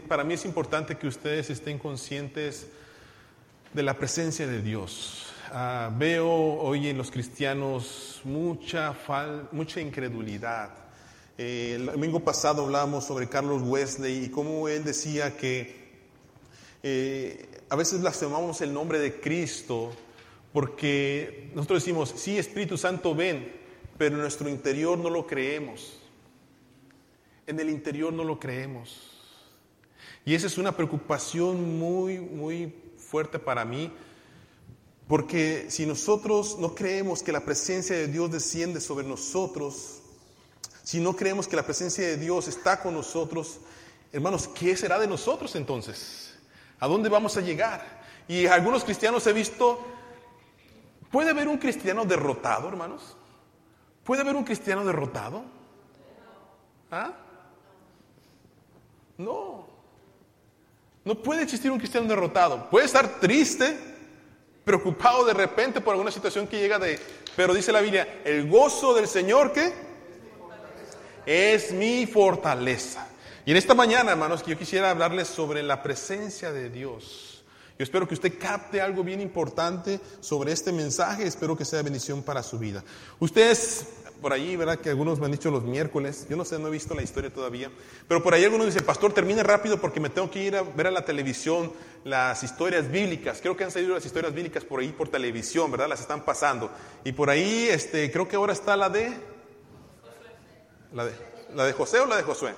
para mí es importante que ustedes estén conscientes de la presencia de Dios. Ah, veo hoy en los cristianos mucha, mucha incredulidad. Eh, el domingo pasado hablamos sobre Carlos Wesley y cómo él decía que eh, a veces blasfemamos el nombre de Cristo porque nosotros decimos, sí, Espíritu Santo ven, pero en nuestro interior no lo creemos. En el interior no lo creemos. Y esa es una preocupación muy, muy fuerte para mí, porque si nosotros no creemos que la presencia de Dios desciende sobre nosotros, si no creemos que la presencia de Dios está con nosotros, hermanos, ¿qué será de nosotros entonces? ¿A dónde vamos a llegar? Y algunos cristianos he visto, ¿puede haber un cristiano derrotado, hermanos? ¿Puede haber un cristiano derrotado? ¿Ah? No. No puede existir un cristiano derrotado. Puede estar triste, preocupado de repente por alguna situación que llega de... Pero dice la Biblia, el gozo del Señor, ¿qué? Es mi fortaleza. Y en esta mañana, hermanos, que yo quisiera hablarles sobre la presencia de Dios. Yo espero que usted capte algo bien importante sobre este mensaje. Espero que sea bendición para su vida. Ustedes por ahí, ¿verdad? Que algunos me han dicho los miércoles. Yo no sé, no he visto la historia todavía. Pero por ahí algunos dicen, pastor, termine rápido porque me tengo que ir a ver a la televisión las historias bíblicas. Creo que han salido las historias bíblicas por ahí por televisión, ¿verdad? Las están pasando. Y por ahí, este, creo que ahora está la de... La de, ¿la de José o la de Josué.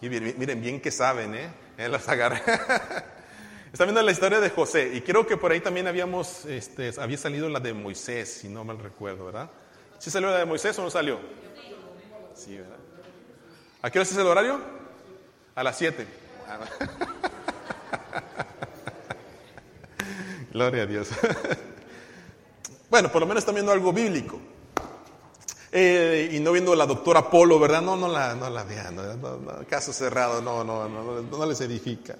Y miren, bien que saben, ¿eh? ¿Eh? Las agarra. Está viendo la historia de José y creo que por ahí también habíamos, este, había salido la de Moisés, si no mal recuerdo, ¿verdad? ¿Sí salió la de Moisés o no salió? Sí, ¿verdad? ¿A qué hora es el horario? A las 7. Gloria a Dios. bueno, por lo menos están viendo algo bíblico. Eh, y no viendo la doctora Polo, ¿verdad? No, no la, no la vean, caso cerrado, no, no, no, no, les edifica.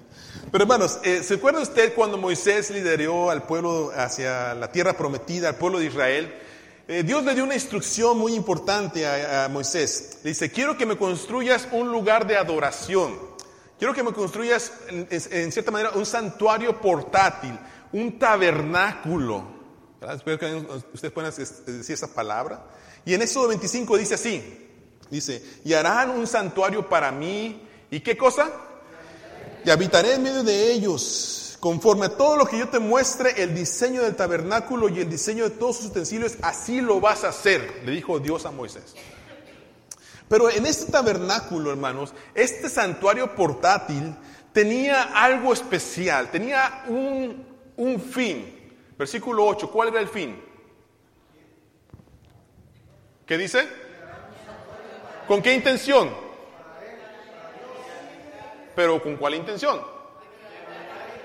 Pero hermanos, eh, ¿se acuerda usted cuando Moisés lideró al pueblo hacia la tierra prometida, al pueblo de Israel? Eh, Dios le dio una instrucción muy importante a, Moisés. Le dice, quiero que me construyas un lugar de adoración. Quiero que me construyas, en, cierta manera, un santuario portátil, un tabernáculo. Espero que ustedes puedan decir esa palabra. Y en Éxodo 25 dice así, dice, y harán un santuario para mí. ¿Y qué cosa? Y habitaré en medio de ellos Conforme a todo lo que yo te muestre, el diseño del tabernáculo y el diseño de todos sus utensilios, así lo vas a hacer, le dijo Dios a Moisés. Pero en este tabernáculo, hermanos, este santuario portátil tenía algo especial, tenía un, un fin. Versículo 8, ¿cuál era el fin? ¿Qué dice? ¿Con qué intención? Pero ¿con cuál intención?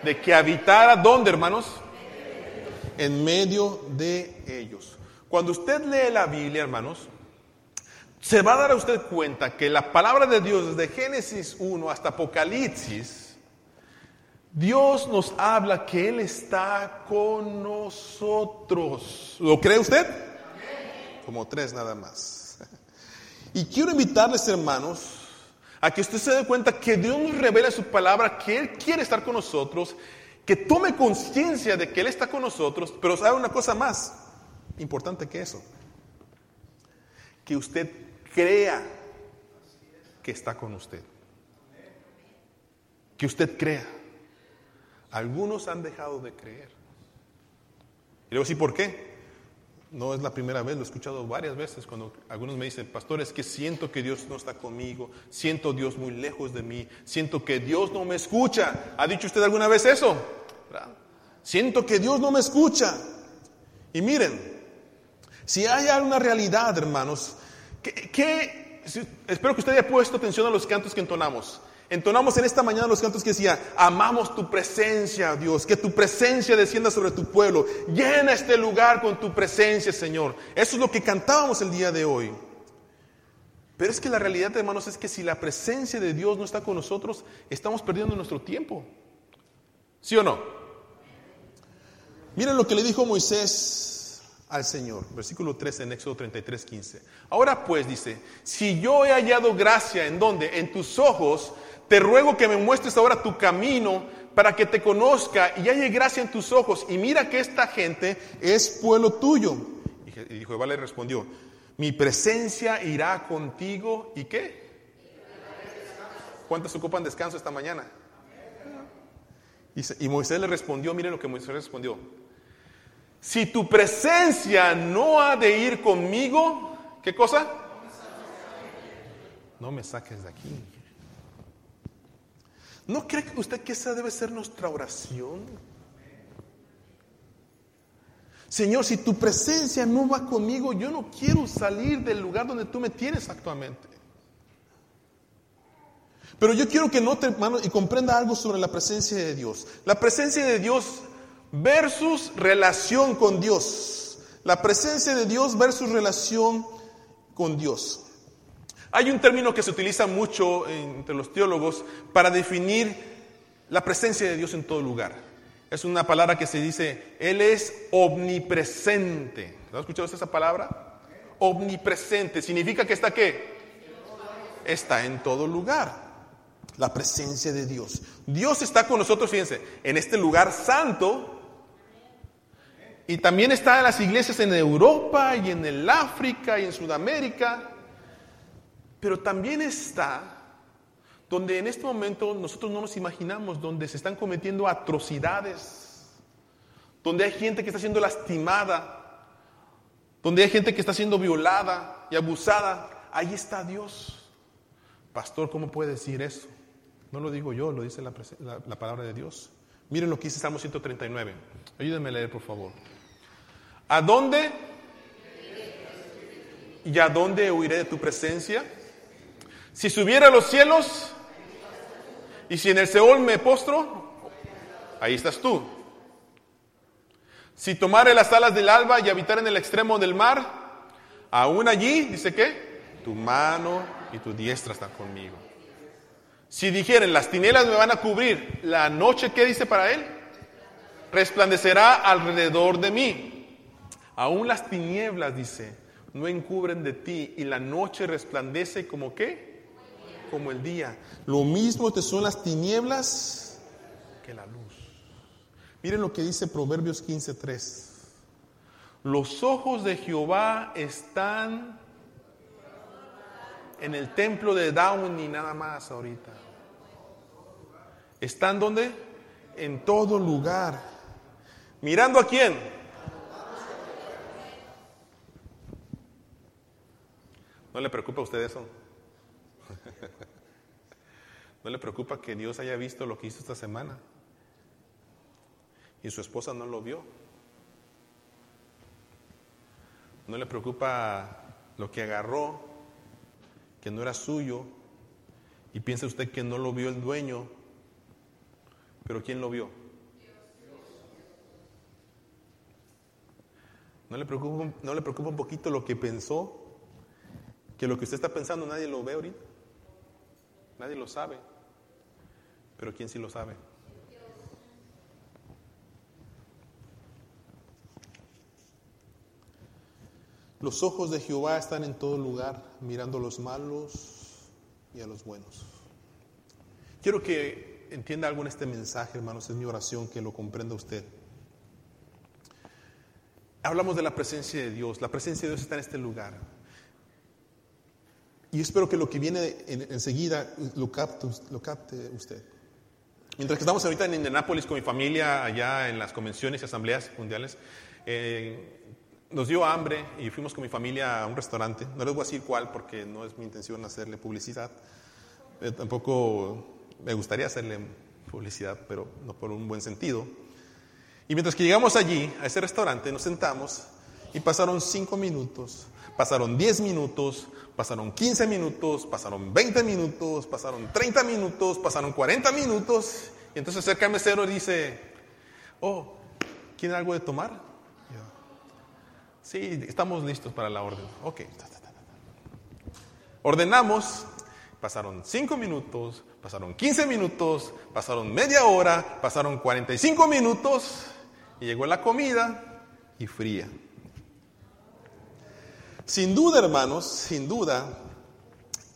De que habitara ¿dónde, hermanos? En medio de ellos. Cuando usted lee la Biblia, hermanos, se va a dar a usted cuenta que la palabra de Dios desde Génesis 1 hasta Apocalipsis, Dios nos habla que Él está con nosotros. ¿Lo cree usted? Como tres nada más. Y quiero invitarles, hermanos, a que usted se dé cuenta que Dios nos revela su palabra, que Él quiere estar con nosotros, que tome conciencia de que Él está con nosotros, pero sabe una cosa más importante que eso, que usted crea que está con usted. Que usted crea. Algunos han dejado de creer. Y luego sí, ¿por qué? No es la primera vez, lo he escuchado varias veces cuando algunos me dicen, pastor, es que siento que Dios no está conmigo, siento Dios muy lejos de mí, siento que Dios no me escucha. ¿Ha dicho usted alguna vez eso? Siento que Dios no me escucha. Y miren, si hay alguna realidad, hermanos, que, espero que usted haya puesto atención a los cantos que entonamos. Entonamos en esta mañana los cantos que decía, amamos tu presencia, Dios, que tu presencia descienda sobre tu pueblo, llena este lugar con tu presencia, Señor. Eso es lo que cantábamos el día de hoy. Pero es que la realidad, hermanos, es que si la presencia de Dios no está con nosotros, estamos perdiendo nuestro tiempo. ¿Sí o no? Miren lo que le dijo Moisés al Señor, versículo 13 en Éxodo 33, 15. Ahora pues dice, si yo he hallado gracia en donde, en tus ojos, te ruego que me muestres ahora tu camino para que te conozca y haya gracia en tus ojos. Y mira que esta gente es pueblo tuyo. Y Jehová le respondió, mi presencia irá contigo y qué? ¿Cuántos ocupan descanso esta mañana? Y Moisés le respondió, miren lo que Moisés respondió. Si tu presencia no ha de ir conmigo, ¿qué cosa? No me saques de aquí. ¿No cree usted que esa debe ser nuestra oración? Señor, si tu presencia no va conmigo, yo no quiero salir del lugar donde tú me tienes actualmente. Pero yo quiero que note, hermano, y comprenda algo sobre la presencia de Dios. La presencia de Dios versus relación con Dios. La presencia de Dios versus relación con Dios. Hay un término que se utiliza mucho entre los teólogos para definir la presencia de Dios en todo lugar. Es una palabra que se dice, Él es omnipresente. ¿No ha escuchado esa palabra? Omnipresente. ¿Significa que está qué? Está en todo lugar la presencia de Dios. Dios está con nosotros, fíjense, en este lugar santo. Y también está en las iglesias en Europa y en el África y en Sudamérica. Pero también está donde en este momento nosotros no nos imaginamos, donde se están cometiendo atrocidades, donde hay gente que está siendo lastimada, donde hay gente que está siendo violada y abusada. Ahí está Dios. Pastor, ¿cómo puede decir eso? No lo digo yo, lo dice la, palabra de Dios. Miren lo que dice Salmo 139. Ayúdenme a leer, por favor. ¿A dónde? ¿Y a dónde huiré de tu presencia? Si subiera a los cielos, y si en el Seol me postro, ahí estás tú. Si tomare las alas del alba y habitar en el extremo del mar, aún allí, dice que, tu mano y tu diestra están conmigo. Si dijeren, las tinieblas me van a cubrir, la noche, ¿qué dice para él? Resplandecerá alrededor de mí. Aún las tinieblas, dice, no encubren de ti y la noche resplandece como qué? Como el día. Lo mismo te son las tinieblas que la luz. Miren lo que dice Proverbios 15:3. Los ojos de Jehová están en el templo de Down y nada más ahorita. ¿Están donde? En todo lugar. ¿Mirando a quién? ¿No le preocupa a usted eso? ¿No le preocupa que Dios haya visto lo que hizo esta semana? Y su esposa no lo vio. ¿No le preocupa lo que agarró, que no era suyo, y piensa usted que no lo vio el dueño pero ¿quién lo vio? ¿No le, preocupa, ¿No le preocupa un poquito lo que pensó? Que lo que usted está pensando nadie lo ve ahorita. Nadie lo sabe. Pero ¿quién sí lo sabe? Los ojos de Jehová están en todo lugar, mirando a los malos y a los buenos. Quiero que entienda algo en este mensaje, hermanos, es mi oración que lo comprenda usted. Hablamos de la presencia de Dios, la presencia de Dios está en este lugar. Y espero que lo que viene enseguida lo, capte, lo capte usted. Mientras que estamos ahorita en Indianápolis con mi familia, allá en las convenciones y asambleas mundiales, eh, nos dio hambre y fuimos con mi familia a un restaurante. No les voy a decir cuál porque no es mi intención hacerle publicidad. Eh, tampoco me gustaría hacerle publicidad, pero no por un buen sentido. Y mientras que llegamos allí, a ese restaurante, nos sentamos y pasaron cinco minutos, pasaron 10 minutos, pasaron 15 minutos, pasaron 20 minutos, pasaron 30 minutos, pasaron 40 minutos. Y entonces el mesero dice, oh, ¿quiere algo de tomar? Sí, estamos listos para la orden. Ok. Ordenamos, pasaron 5 minutos, Pasaron 15 minutos, pasaron media hora, pasaron 45 minutos y llegó la comida y fría. Sin duda, hermanos, sin duda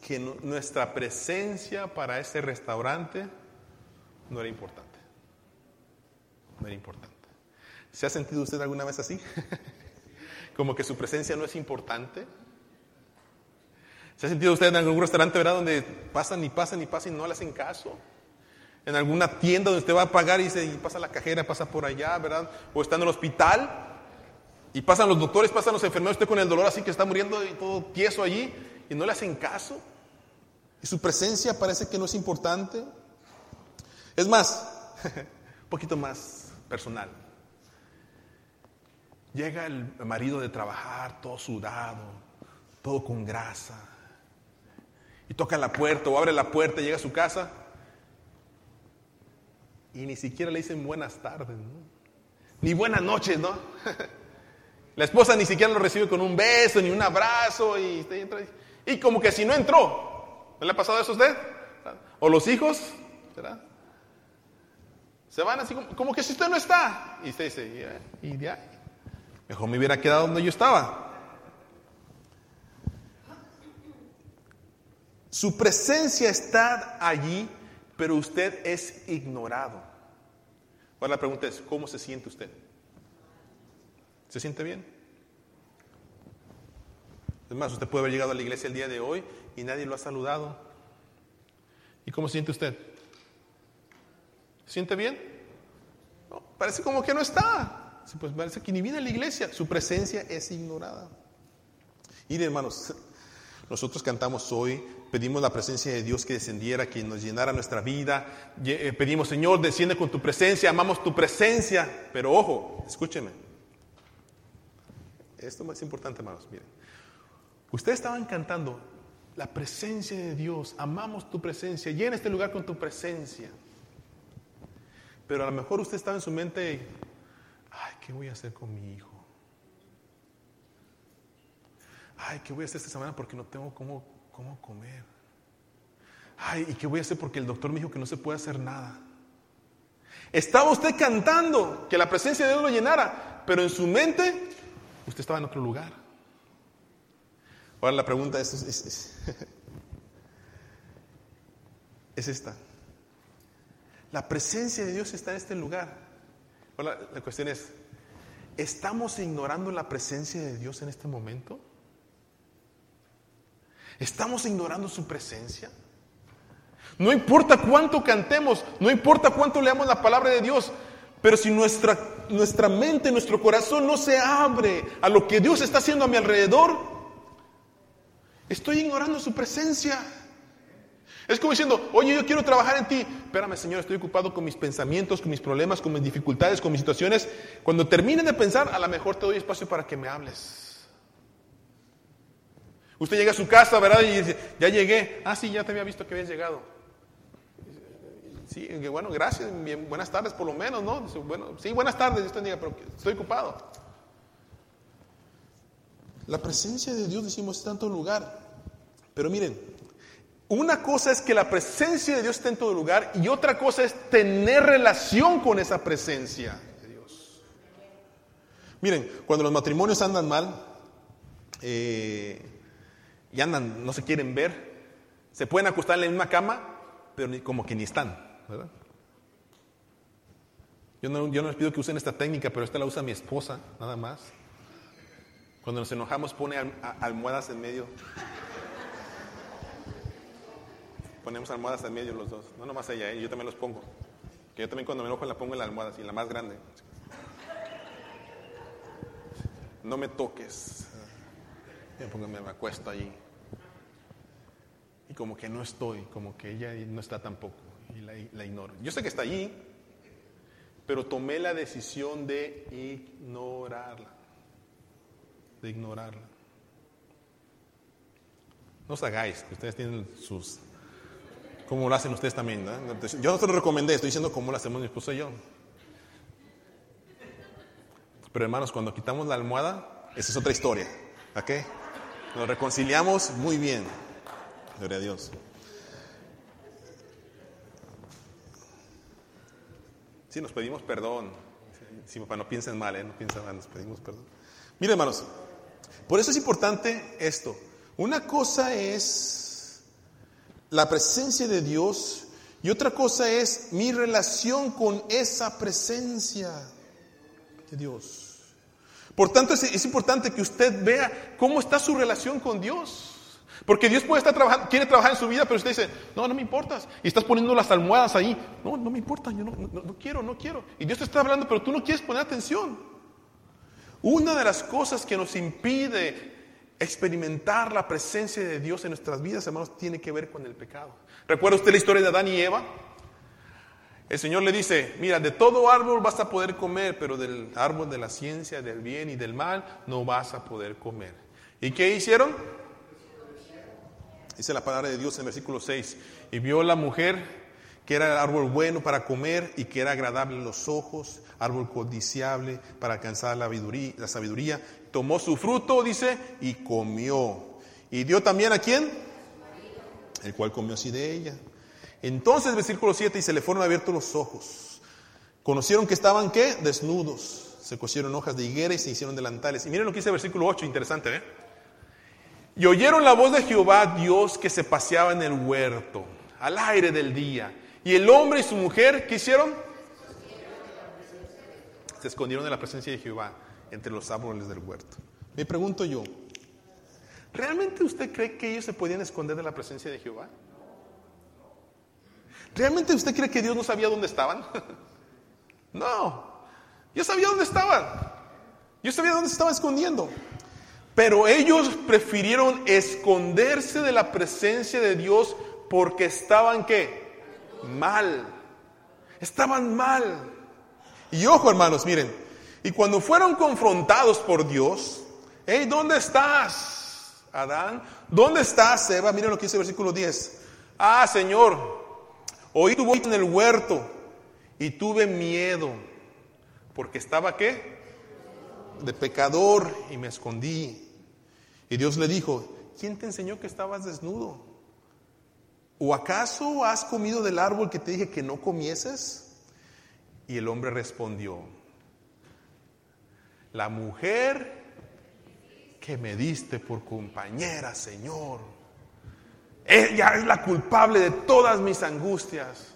que nuestra presencia para ese restaurante no era importante. No era importante. ¿Se ha sentido usted alguna vez así? Como que su presencia no es importante. ¿Se ha sentido usted en algún restaurante, verdad, donde pasan y pasan y pasan y no le hacen caso? En alguna tienda donde usted va a pagar y, se, pasa la cajera, pasa por allá, ¿verdad? O está en el hospital y pasan los doctores, pasan los enfermeros, usted con el dolor así que está muriendo y todo tieso allí y no le hacen caso. Y su presencia parece que no es importante. Es más, un poquito más personal. Llega el marido de trabajar todo sudado, todo con grasa, y toca la puerta o abre la puerta, llega a su casa y ni siquiera le dicen buenas tardes, ni buenas noches, ¿no? La esposa ni siquiera lo recibe con un beso, ni un abrazo, y, y como que si no entró, ¿no le ha pasado eso a usted? ¿O los hijos? Se van así como, que si usted no está. Y usted dice, y ya, mejor me hubiera quedado donde yo estaba. Su presencia está allí, pero usted es ignorado. Ahora la pregunta es, ¿cómo se siente usted? ¿Se siente bien? Es más, usted puede haber llegado a la iglesia el día de hoy y nadie lo ha saludado. ¿Y cómo se siente usted? ¿Se siente bien? parece como que no está. Pues parece que ni viene a la iglesia. Su presencia es ignorada. Y hermanos, nosotros cantamos hoy, pedimos la presencia de Dios que descendiera, que nos llenara nuestra vida. Eh, pedimos, Señor, desciende con tu presencia, amamos tu presencia. Pero ojo, escúcheme. Esto es importante, hermanos. Miren, ustedes estaban cantando la presencia de Dios, amamos tu presencia, llena este lugar con tu presencia. Pero a lo mejor usted estaba en su mente, ay, ¿qué voy a hacer con mi hijo? Ay, ¿qué voy a hacer esta semana porque no tengo cómo, cómo comer? Ay, ¿y qué voy a hacer porque el doctor me dijo que no se puede hacer nada? Estaba usted cantando que la presencia de Dios lo llenara, pero en su mente usted estaba en otro lugar. Ahora la pregunta es, es, es, esta. La presencia de Dios está en este lugar. Ahora la cuestión es, ¿estamos ignorando la presencia de Dios en este momento? ¿Estamos ignorando su presencia? No importa cuánto cantemos, no importa cuánto leamos la palabra de Dios, pero si nuestra, nuestra mente, nuestro corazón no se abre a lo que Dios está haciendo a mi alrededor, estoy ignorando su presencia. Es como diciendo, oye, yo quiero trabajar en ti. Espérame, Señor, estoy ocupado con mis pensamientos, con mis problemas, con mis dificultades, con mis situaciones. Cuando termine de pensar, a lo mejor te doy espacio para que me hables. Usted llega a su casa, ¿verdad? Y dice, ya llegué. Ah, sí, ya te había visto que habías llegado. Sí, bueno, gracias, buenas tardes por lo menos, ¿no? bueno, sí, buenas tardes, estoy ocupado. La presencia de Dios, decimos, está en todo lugar. Pero miren, una cosa es que la presencia de Dios esté en todo lugar y otra cosa es tener relación con esa presencia de Dios. Miren, cuando los matrimonios andan mal, eh, y andan, no se quieren ver, se pueden acostar en la misma cama, pero como que ni están, ¿verdad? Yo no, yo no les pido que usen esta técnica, pero esta la usa mi esposa, nada más. Cuando nos enojamos pone almohadas en medio. Ponemos almohadas en medio los dos. No nomás ella, ¿eh? yo también los pongo. Que yo también cuando me enojo la pongo en la almohada, así, la más grande. No me toques. Yo me acuesto allí. Y como que no estoy, como que ella no está tampoco. La, ignoro. Yo sé que está allí, pero tomé la decisión de ignorarla. De ignorarla. No os hagáis, que ustedes tienen sus... ¿Cómo lo hacen ustedes también? Yo no te lo recomendé, estoy diciendo cómo lo hacemos mi esposa y yo. Pero hermanos, cuando quitamos la almohada, esa es otra historia. ¿Ok? Nos reconciliamos muy bien. Gloria a Dios. Sí, nos pedimos perdón. Sí, papá, no piensen mal, ¿eh? no piensen mal, nos pedimos perdón. Miren, hermanos, por eso es importante esto. Una cosa es la presencia de Dios y otra cosa es mi relación con esa presencia de Dios. Por tanto, es, importante que usted vea cómo está su relación con Dios. Porque Dios puede estar trabajando, quiere trabajar en su vida, pero usted dice, no, no me importa. Y estás poniendo las almohadas ahí. No, no me importa, yo no, no quiero, no quiero. Y Dios te está hablando, pero tú no quieres poner atención. Una de las cosas que nos impide experimentar la presencia de Dios en nuestras vidas, hermanos, tiene que ver con el pecado. ¿Recuerda usted la historia de Adán y Eva? El Señor le dice, mira, de todo árbol vas a poder comer, pero del árbol de la ciencia, del bien y del mal, no vas a poder comer. ¿Y qué hicieron? Dice la palabra de Dios en versículo 6. Y vio la mujer que era el árbol bueno para comer y que era agradable en los ojos, árbol codiciable para alcanzar la sabiduría, la sabiduría. Tomó su fruto, dice, y comió. ¿Y dio también a quién? El cual comió así de ella. Entonces, versículo 7, y se le fueron abiertos los ojos. Conocieron que estaban, ¿qué? Desnudos. Se cosieron hojas de higuera y se hicieron delantales. Y miren lo que dice el versículo 8, interesante, ¿eh? Y oyeron la voz de Jehová, Dios, que se paseaba en el huerto, al aire del día. Y el hombre y su mujer, ¿qué hicieron? Se escondieron de la presencia de Jehová entre los árboles del huerto. Me pregunto yo, ¿realmente usted cree que ellos se podían esconder de la presencia de Jehová? ¿Realmente usted cree que Dios no sabía dónde estaban? no, yo sabía dónde estaban. Yo sabía dónde se estaban escondiendo. Pero ellos prefirieron esconderse de la presencia de Dios porque estaban qué? Mal. Estaban mal. Y ojo hermanos, miren, y cuando fueron confrontados por Dios, hey, ¿dónde estás, Adán? ¿Dónde estás, Eva? Miren lo que dice el versículo 10. Ah, Señor, Oí tu voz en el huerto y tuve miedo, porque estaba qué? De pecador y me escondí. Y Dios le dijo, ¿quién te enseñó que estabas desnudo? ¿O acaso has comido del árbol que te dije que no comieses? Y el hombre respondió, la mujer que me diste por compañera, Señor ella es la culpable de todas mis angustias.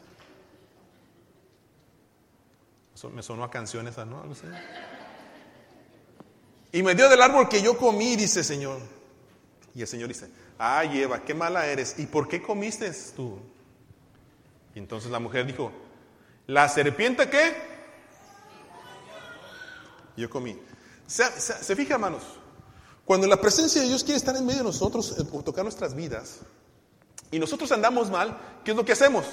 me sonó a canciones, ¿no? Y me dio del árbol que yo comí, dice Señor. Y el Señor dice, ay Eva, qué mala eres. ¿Y por qué comiste tú? Y entonces la mujer dijo, ¿la serpiente qué? Yo comí. Se, se fija, hermanos, cuando la presencia de Dios quiere estar en medio de nosotros, eh, tocar nuestras vidas, y nosotros andamos mal, ¿qué es lo que hacemos?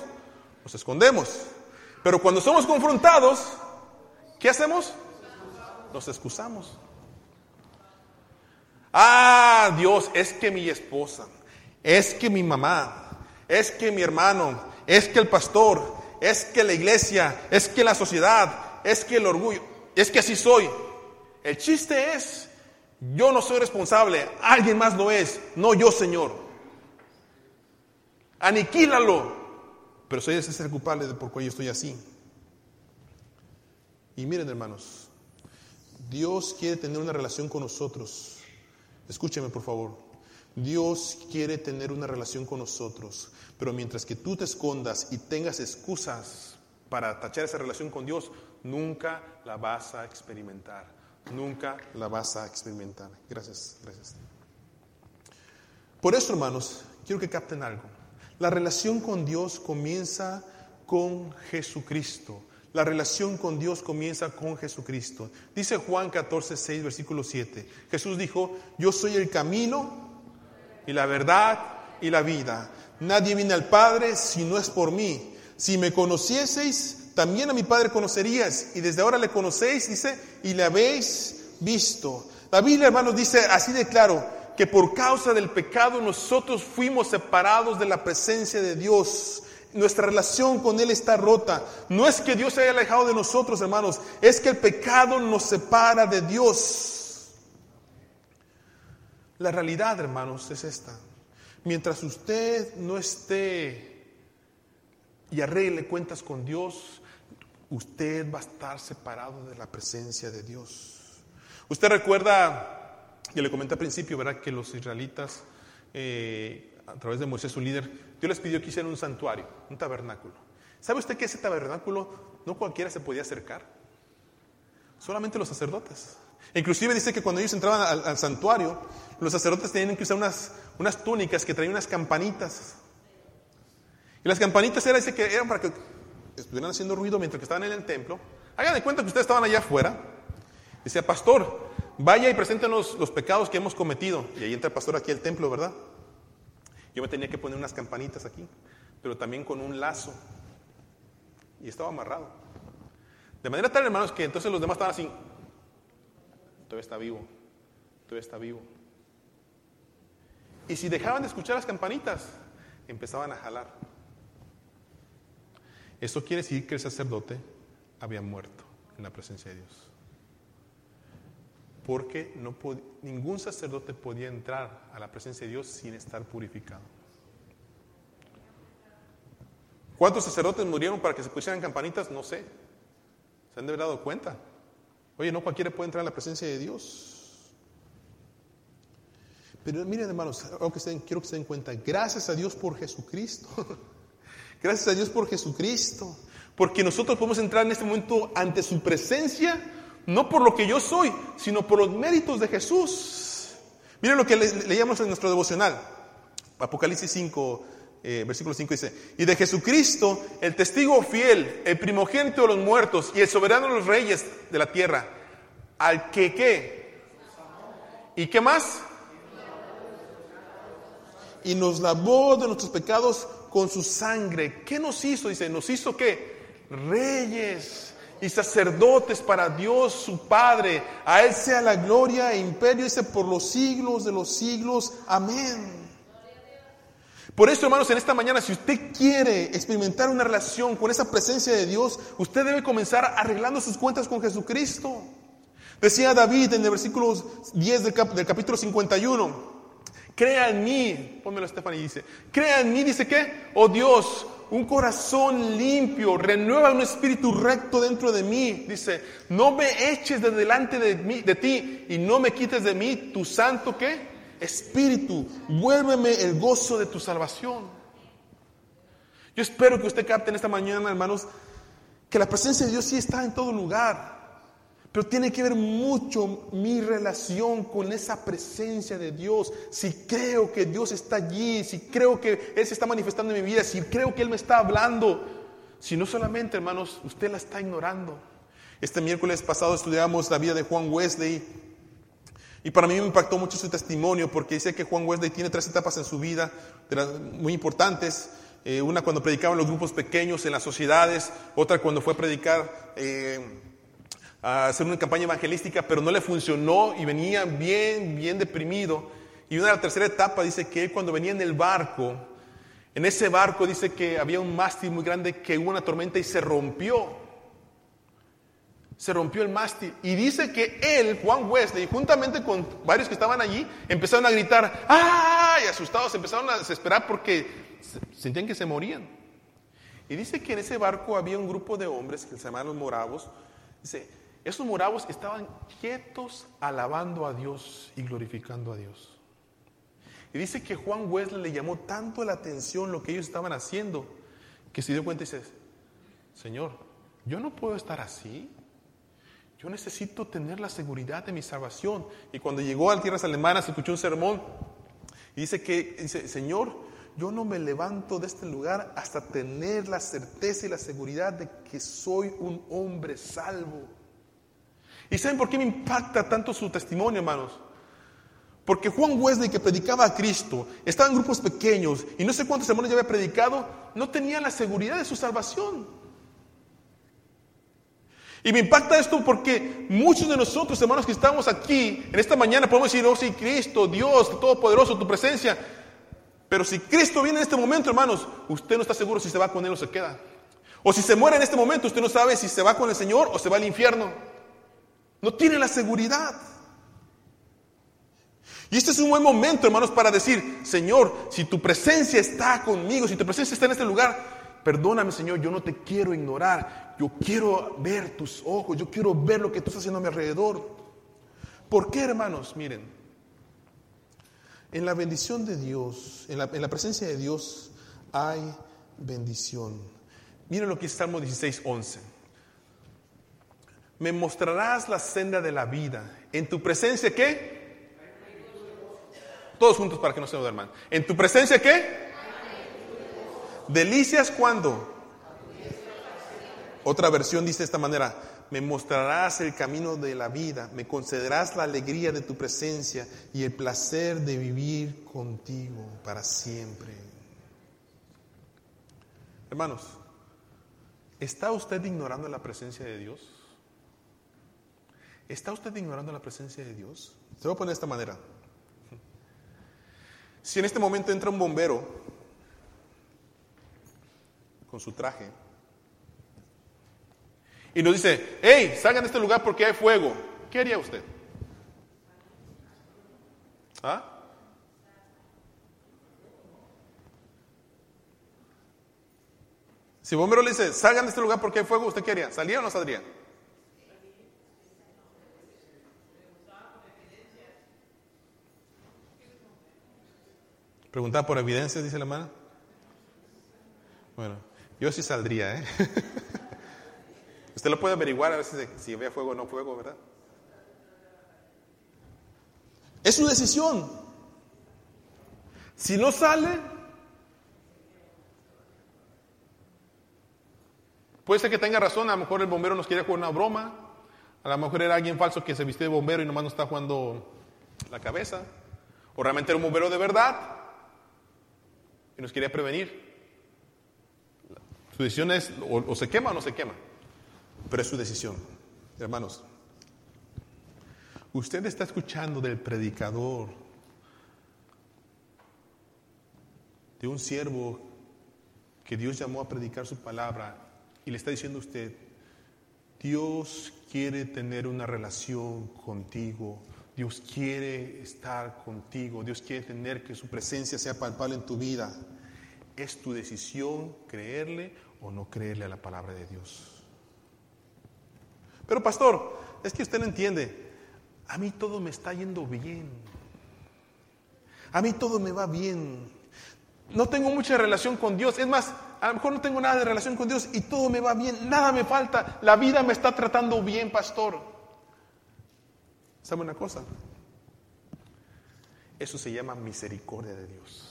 Nos escondemos. Pero cuando somos confrontados, ¿qué hacemos? Nos excusamos. Ah, Dios, es que mi esposa, es que mi mamá, es que mi hermano, es que el pastor, es que la iglesia, es que la sociedad, es que el orgullo, es que así soy. El chiste es, yo no soy responsable, alguien más lo es, no yo, Señor aniquílalo. Pero soy ese ser culpable de por qué yo estoy así. Y miren, hermanos, Dios quiere tener una relación con nosotros. Escúcheme, por favor. Dios quiere tener una relación con nosotros, pero mientras que tú te escondas y tengas excusas para tachar esa relación con Dios, nunca la vas a experimentar. Nunca la vas a experimentar. Gracias, gracias. Por eso, hermanos, quiero que capten algo. La relación con Dios comienza con Jesucristo. La relación con Dios comienza con Jesucristo. Dice Juan 14, 6, versículo 7. Jesús dijo, yo soy el camino y la verdad y la vida. Nadie viene al Padre si no es por mí. Si me conocieseis, también a mi Padre conocerías. Y desde ahora le conocéis, dice, y le habéis visto. La Biblia, hermanos, dice así de claro, que por causa del pecado nosotros fuimos separados de la presencia de Dios. Nuestra relación con Él está rota. No es que Dios se haya alejado de nosotros, hermanos, es que el pecado nos separa de Dios. La realidad, hermanos, es esta. Mientras usted no esté y arregle cuentas con Dios, usted va a estar separado de la presencia de Dios. Usted recuerda y le comenté al principio, ¿verdad? Que los israelitas, eh, a través de Moisés, su líder, Dios les pidió que hicieran un santuario, un tabernáculo. ¿Sabe usted que ese tabernáculo no cualquiera se podía acercar? Solamente los sacerdotes. Inclusive dice que cuando ellos entraban al, santuario, los sacerdotes tenían que usar unas, unas túnicas que traían unas campanitas. Y las campanitas era, dice que eran para que estuvieran haciendo ruido mientras que estaban en el templo. Hagan de cuenta que ustedes estaban allá afuera. Decía, pastor, vaya y preséntenos los pecados que hemos cometido. Y ahí entra el pastor aquí al templo, ¿verdad? Yo me tenía que poner unas campanitas aquí, pero también con un lazo. Y estaba amarrado. De manera tal, hermanos, que entonces los demás estaban así. Todavía está vivo. Todavía está vivo. Y si dejaban de escuchar las campanitas, empezaban a jalar. Eso quiere decir que el sacerdote había muerto en la presencia de Dios. Porque ningún sacerdote podía entrar a la presencia de Dios sin estar purificado. ¿Cuántos sacerdotes murieron para que se pusieran campanitas? No sé. ¿Se han de haber dado cuenta? Oye, no cualquiera puede entrar a la presencia de Dios. Pero miren, hermanos, quiero que se den cuenta. Gracias a Dios por Jesucristo. Gracias a Dios por Jesucristo. Porque nosotros podemos entrar en este momento ante su presencia, no por lo que yo soy, sino por los méritos de Jesús. Miren lo que leíamos en nuestro devocional. Apocalipsis 5, eh, versículo 5 dice, y de Jesucristo, el testigo fiel, el primogénito de los muertos y el soberano de los reyes de la tierra, al que qué. ¿Y qué más? Y nos lavó de nuestros pecados con su sangre. ¿Qué nos hizo? Dice, nos hizo qué? Reyes y sacerdotes para Dios su Padre. A Él sea la gloria e imperio, dice, por los siglos de los siglos. Amén. Por eso, hermanos, en esta mañana, si usted quiere experimentar una relación con esa presencia de Dios, usted debe comenzar arreglando sus cuentas con Jesucristo. Decía David en el versículo 10 del, del capítulo 51, Crea en mí, pónmelo Estefan y dice, crea en mí, dice que, oh Dios, un corazón limpio, renueva un espíritu recto dentro de mí. Dice, no me eches de delante de, mí, de ti y no me quites de mí tu santo qué? Espíritu, vuélveme el gozo de tu salvación. Yo espero que usted capte en esta mañana, hermanos, que la presencia de Dios sí está en todo lugar. Pero tiene que ver mucho mi relación con esa presencia de Dios. Si creo que Dios está allí, si creo que Él se está manifestando en mi vida, si creo que Él me está hablando. Si no solamente, hermanos, usted la está ignorando. Este miércoles pasado estudiamos la vida de Juan Wesley. Y para mí me impactó mucho su testimonio porque dice que Juan Wesley tiene tres etapas en su vida muy importantes. Eh, una cuando predicaba en los grupos pequeños, en las sociedades. Otra cuando fue a predicar. Eh, a hacer una campaña evangelística, pero no le funcionó y venía bien, bien deprimido. Y una de la tercera etapa dice que él cuando venía en el barco, en ese barco dice que había un mástil muy grande que hubo una tormenta y se rompió. Se rompió el mástil. Y dice que él, Juan Wesley, juntamente con varios que estaban allí, empezaron a gritar, ¡ay! Asustados, empezaron a desesperar porque sentían que se morían. Y dice que en ese barco había un grupo de hombres que se llamaban los moravos. Dice, esos moravos estaban quietos alabando a Dios y glorificando a Dios. Y dice que Juan Wesley le llamó tanto la atención lo que ellos estaban haciendo, que se dio cuenta y dice, Señor, yo no puedo estar así. Yo necesito tener la seguridad de mi salvación. Y cuando llegó a tierras alemanas, escuchó un sermón y dice que, dice, Señor, yo no me levanto de este lugar hasta tener la certeza y la seguridad de que soy un hombre salvo. ¿Y saben por qué me impacta tanto su testimonio, hermanos? Porque Juan Wesley, que predicaba a Cristo, estaba en grupos pequeños y no sé cuántos sermones ya había predicado, no tenía la seguridad de su salvación. Y me impacta esto porque muchos de nosotros, hermanos, que estamos aquí en esta mañana, podemos decir, oh sí, Cristo, Dios, Todopoderoso, tu presencia. Pero si Cristo viene en este momento, hermanos, usted no está seguro si se va con Él o se queda. O si se muere en este momento, usted no sabe si se va con el Señor o se va al infierno. No tiene la seguridad. Y este es un buen momento, hermanos, para decir, Señor, si tu presencia está conmigo, si tu presencia está en este lugar, perdóname, Señor, yo no te quiero ignorar. Yo quiero ver tus ojos, yo quiero ver lo que tú estás haciendo a mi alrededor. ¿Por qué, hermanos? Miren, En la bendición de Dios, en la, en la presencia de Dios hay bendición. Miren lo que dice Salmo 16, 11. Me mostrarás la senda de la vida. En tu presencia, ¿qué? Todos juntos para que no se duerman. En tu presencia, ¿qué? Delicias cuando. Otra versión dice de esta manera, me mostrarás el camino de la vida, me concederás la alegría de tu presencia y el placer de vivir contigo para siempre. Hermanos, ¿está usted ignorando la presencia de Dios? ¿Está usted ignorando la presencia de Dios? Se va a poner de esta manera. Si en este momento entra un bombero con su traje, y nos dice, hey, salgan de este lugar porque hay fuego, ¿qué haría usted? ¿Ah? Si el bombero le dice, salgan de este lugar porque hay fuego, ¿usted qué haría? ¿Salía o no saldría? Preguntar por evidencias, dice la hermana. Bueno, yo sí saldría, ¿eh? Usted lo puede averiguar a veces si ve fuego o no fuego, ¿verdad? Es su decisión. Si no sale, puede ser que tenga razón, a lo mejor el bombero nos quiere jugar una broma, a lo mejor era alguien falso que se viste de bombero y nomás nos está jugando la cabeza, o realmente era un bombero de verdad y nos quería prevenir. Su decisión es o se quema o no se quema pero es su decisión. Hermanos, usted está escuchando del predicador, de un siervo que Dios llamó a predicar su palabra y le está diciendo a usted, Dios quiere tener una relación contigo, Dios quiere estar contigo, Dios quiere tener que su presencia sea palpable en tu vida. Es tu decisión creerle o no creerle a la palabra de Dios. Pero pastor, es que usted no entiende. A mí todo me está yendo bien. A mí todo me va bien. No tengo mucha relación con Dios. Es más, a lo mejor no tengo nada de relación con Dios y todo me va bien. Nada me falta. La vida me está tratando bien, pastor. ¿Sabe una cosa? Eso se llama misericordia de Dios.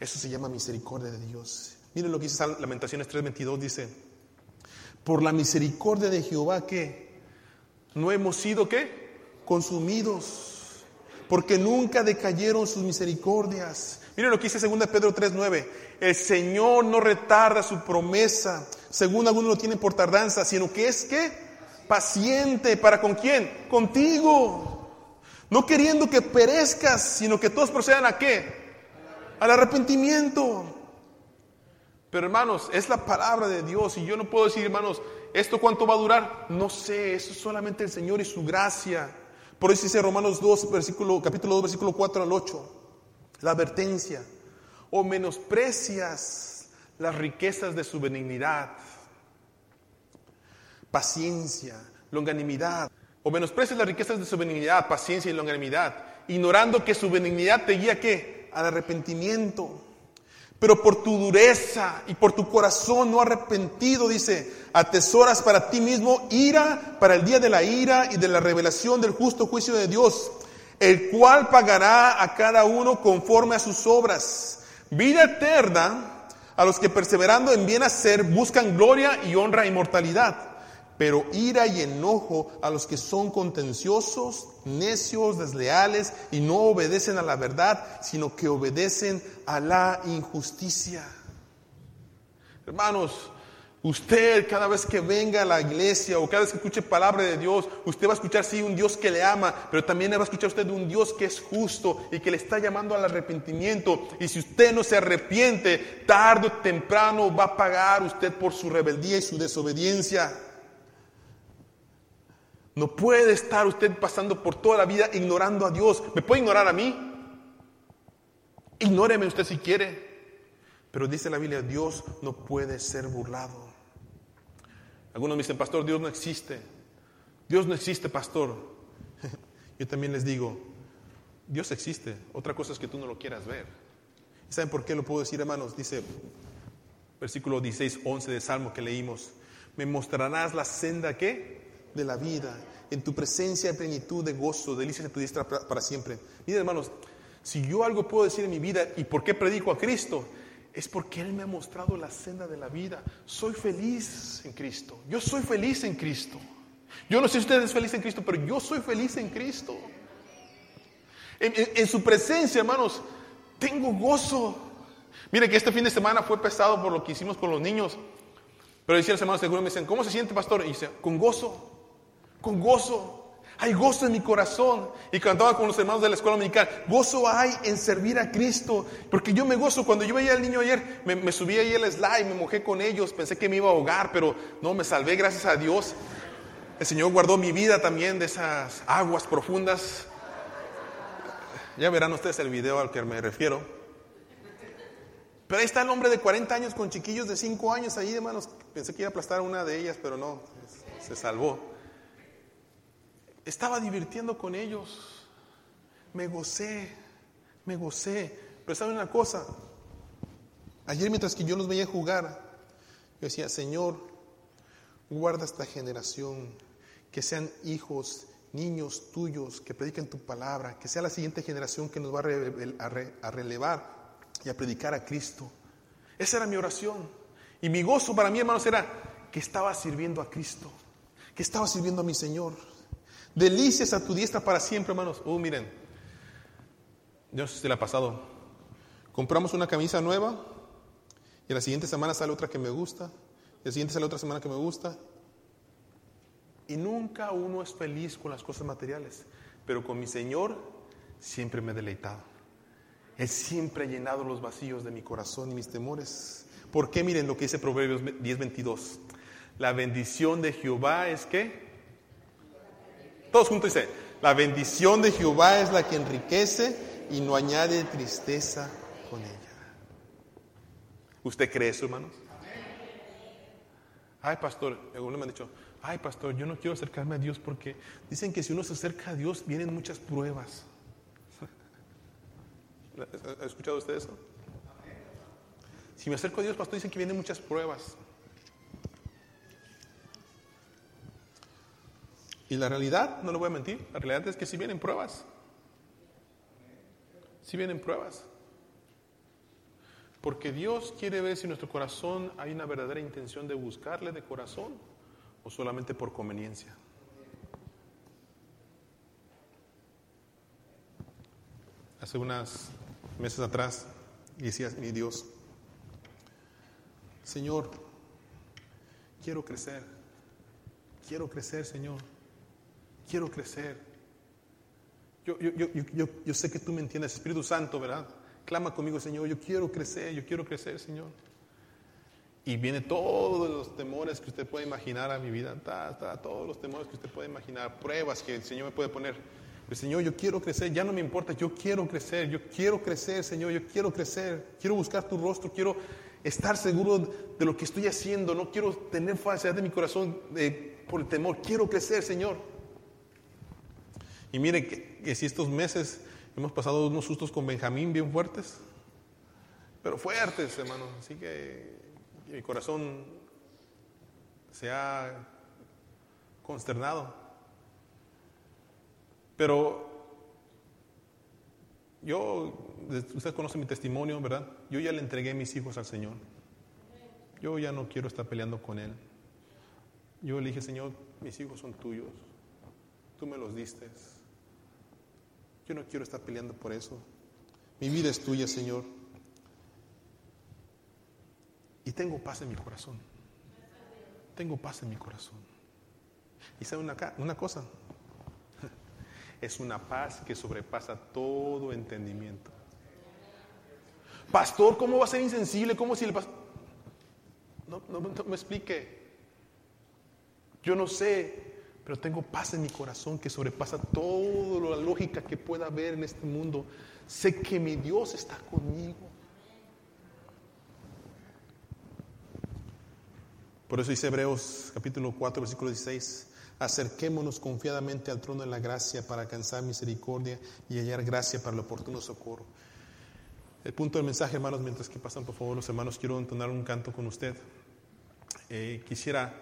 Eso se llama misericordia de Dios. Miren lo que dice Lamentaciones 3:22. Dice, por la misericordia de Jehová que no hemos sido qué? Consumidos, porque nunca decayeron sus misericordias. Miren lo que dice 2 Pedro 3:9. El Señor no retarda su promesa, según algunos lo tienen por tardanza, sino que es que paciente para con quién? Contigo. No queriendo que perezcas, sino que todos procedan a qué? Al arrepentimiento. Pero hermanos, es la palabra de Dios y yo no puedo decir, hermanos, ¿esto cuánto va a durar? No sé, eso es solamente el Señor y su gracia. Por eso dice Romanos 2, versículo, capítulo 2, versículo 4 al 8, la advertencia, o menosprecias las riquezas de su benignidad, paciencia, longanimidad, o menosprecias las riquezas de su benignidad, paciencia y longanimidad, ignorando que su benignidad te guía ¿qué? al arrepentimiento. Pero por tu dureza y por tu corazón no arrepentido, dice, atesoras para ti mismo ira para el día de la ira y de la revelación del justo juicio de Dios, el cual pagará a cada uno conforme a sus obras. Vida eterna a los que perseverando en bien hacer buscan gloria y honra e inmortalidad pero ira y enojo a los que son contenciosos, necios, desleales y no obedecen a la verdad, sino que obedecen a la injusticia. Hermanos, usted cada vez que venga a la iglesia o cada vez que escuche palabra de Dios, usted va a escuchar sí un Dios que le ama, pero también va a escuchar usted un Dios que es justo y que le está llamando al arrepentimiento. Y si usted no se arrepiente, tarde o temprano va a pagar usted por su rebeldía y su desobediencia. No puede estar usted pasando por toda la vida ignorando a Dios. ¿Me puede ignorar a mí? Ignóreme usted si quiere. Pero dice la Biblia, Dios no puede ser burlado. Algunos me dicen, pastor, Dios no existe. Dios no existe, pastor. Yo también les digo, Dios existe. Otra cosa es que tú no lo quieras ver. ¿Saben por qué lo puedo decir, hermanos? Dice versículo 16, 11 de Salmo que leímos. Me mostrarás la senda que de la vida. En tu presencia hay plenitud de gozo, delicias de tu diestra para siempre. Miren, hermanos, si yo algo puedo decir en mi vida y por qué predico a Cristo, es porque Él me ha mostrado la senda de la vida. Soy feliz en Cristo. Yo soy feliz en Cristo. Yo no sé si usted es feliz en Cristo, pero yo soy feliz en Cristo. En, su presencia, hermanos, tengo gozo. Mire que este fin de semana fue pesado por lo que hicimos con los niños. Pero decían los hermanos seguro me dicen, ¿cómo se siente, pastor? Y dice, con gozo, con gozo. Hay gozo en mi corazón. Y cantaba con los hermanos de la escuela dominical. Gozo hay en servir a Cristo. Porque yo me gozo. Cuando yo veía al niño ayer, me, me subí ahí el slide, me mojé con ellos. Pensé que me iba a ahogar, pero no, me salvé, gracias a Dios. El Señor guardó mi vida también de esas aguas profundas. Ya verán ustedes el video al que me refiero. Pero ahí está el hombre de 40 años con chiquillos de 5 años ahí, hermanos. Pensé que iba a aplastar a una de ellas, pero no, se salvó. Estaba divirtiendo con ellos. Me gocé, me gocé. Pero ¿saben una cosa? Ayer mientras que yo los veía jugar, yo decía, Señor, guarda esta generación que sean hijos, niños tuyos que prediquen tu palabra, que sea la siguiente generación que nos va a, relevar y a predicar a Cristo. Esa era mi oración. Y mi gozo para mí, hermanos, era que estaba sirviendo a Cristo, que estaba sirviendo a mi Señor. Delicias a tu diestra para siempre, hermanos. Oh, miren, sé si le ha pasado. Compramos una camisa nueva y la siguiente semana sale otra que me gusta, y la siguiente sale otra semana que me gusta, y nunca uno es feliz con las cosas materiales, pero con mi Señor siempre me he deleitado. Él siempre llenado los vacíos de mi corazón y mis temores. ¿Por qué? Miren lo que dice Proverbios 10:22. La bendición de Jehová es que... Todos juntos dice, la bendición de Jehová es la que enriquece y no añade tristeza con ella. ¿Usted cree eso, hermanos? Ay, pastor, algunos me han dicho, ay pastor, yo no quiero acercarme a Dios porque dicen que si uno se acerca a Dios vienen muchas pruebas. ¿Ha escuchado usted eso? Si me acerco a Dios, pastor, dicen que vienen muchas pruebas. Y la realidad, no lo voy a mentir, la realidad es que si vienen pruebas. Si vienen pruebas. Porque Dios quiere ver si en nuestro corazón hay una verdadera intención de buscarle de corazón o solamente por conveniencia. Hace unos meses atrás decía mi Dios, Señor, quiero crecer, quiero crecer, Señor, quiero crecer. Yo, yo, yo, yo, sé que tú me entiendes, Espíritu Santo, ¿verdad? Clama conmigo, Señor, yo quiero crecer, yo quiero crecer, Señor. Y viene todos los temores que usted puede imaginar a mi vida, todos los temores que usted puede imaginar, pruebas que el Señor me puede poner. Pero Señor, yo quiero crecer, ya no me importa, yo quiero crecer, yo quiero crecer, Señor, yo quiero crecer, quiero buscar tu rostro, quiero estar seguro de lo que estoy haciendo, no quiero tener falsedad de mi corazón por el temor, quiero crecer, Señor. Y mire que, si estos meses hemos pasado unos sustos con Benjamín bien fuertes, pero fuertes, hermano, así que mi corazón se ha consternado. Pero yo, usted conoce mi testimonio, ¿verdad? Yo ya le entregué mis hijos al Señor. Yo ya no quiero estar peleando con Él. Yo le dije, Señor, mis hijos son tuyos. Tú me los diste. Yo no quiero estar peleando por eso. Mi vida es tuya, Señor. Y tengo paz en mi corazón. Tengo paz en mi corazón. Y sabe una, una cosa, es una paz que sobrepasa todo entendimiento. Pastor, ¿cómo va a ser insensible? ¿Cómo si pastor... No, no, no, me explique. Yo no sé, pero tengo paz en mi corazón que sobrepasa toda la lógica que pueda haber en este mundo. Sé que mi Dios está conmigo. Por eso dice Hebreos capítulo 4, versículo 16, Acerquémonos confiadamente al trono de la gracia para alcanzar misericordia y hallar gracia para el oportuno socorro. El punto del mensaje, hermanos, mientras que pasan por favor los hermanos, quiero entonar un canto con usted. Eh, quisiera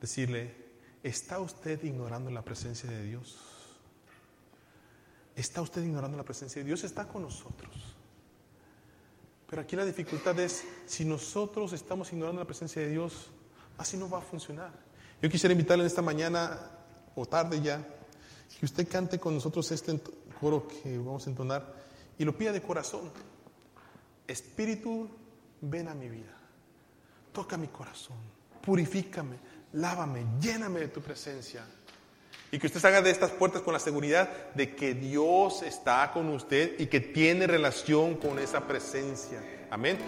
decirle, ¿está usted ignorando la presencia de Dios? ¿Está usted ignorando la presencia de Dios? Está con nosotros. Pero aquí la dificultad es, si nosotros estamos ignorando la presencia de Dios, así no va a funcionar. Yo quisiera invitarle esta mañana o tarde ya, que usted cante con nosotros este coro que vamos a entonar y lo pida de corazón. Espíritu, ven a mi vida, toca mi corazón, purifícame, lávame, lléname de tu presencia. Y que usted salga de estas puertas con la seguridad de que Dios está con usted y que tiene relación con esa presencia. Amén.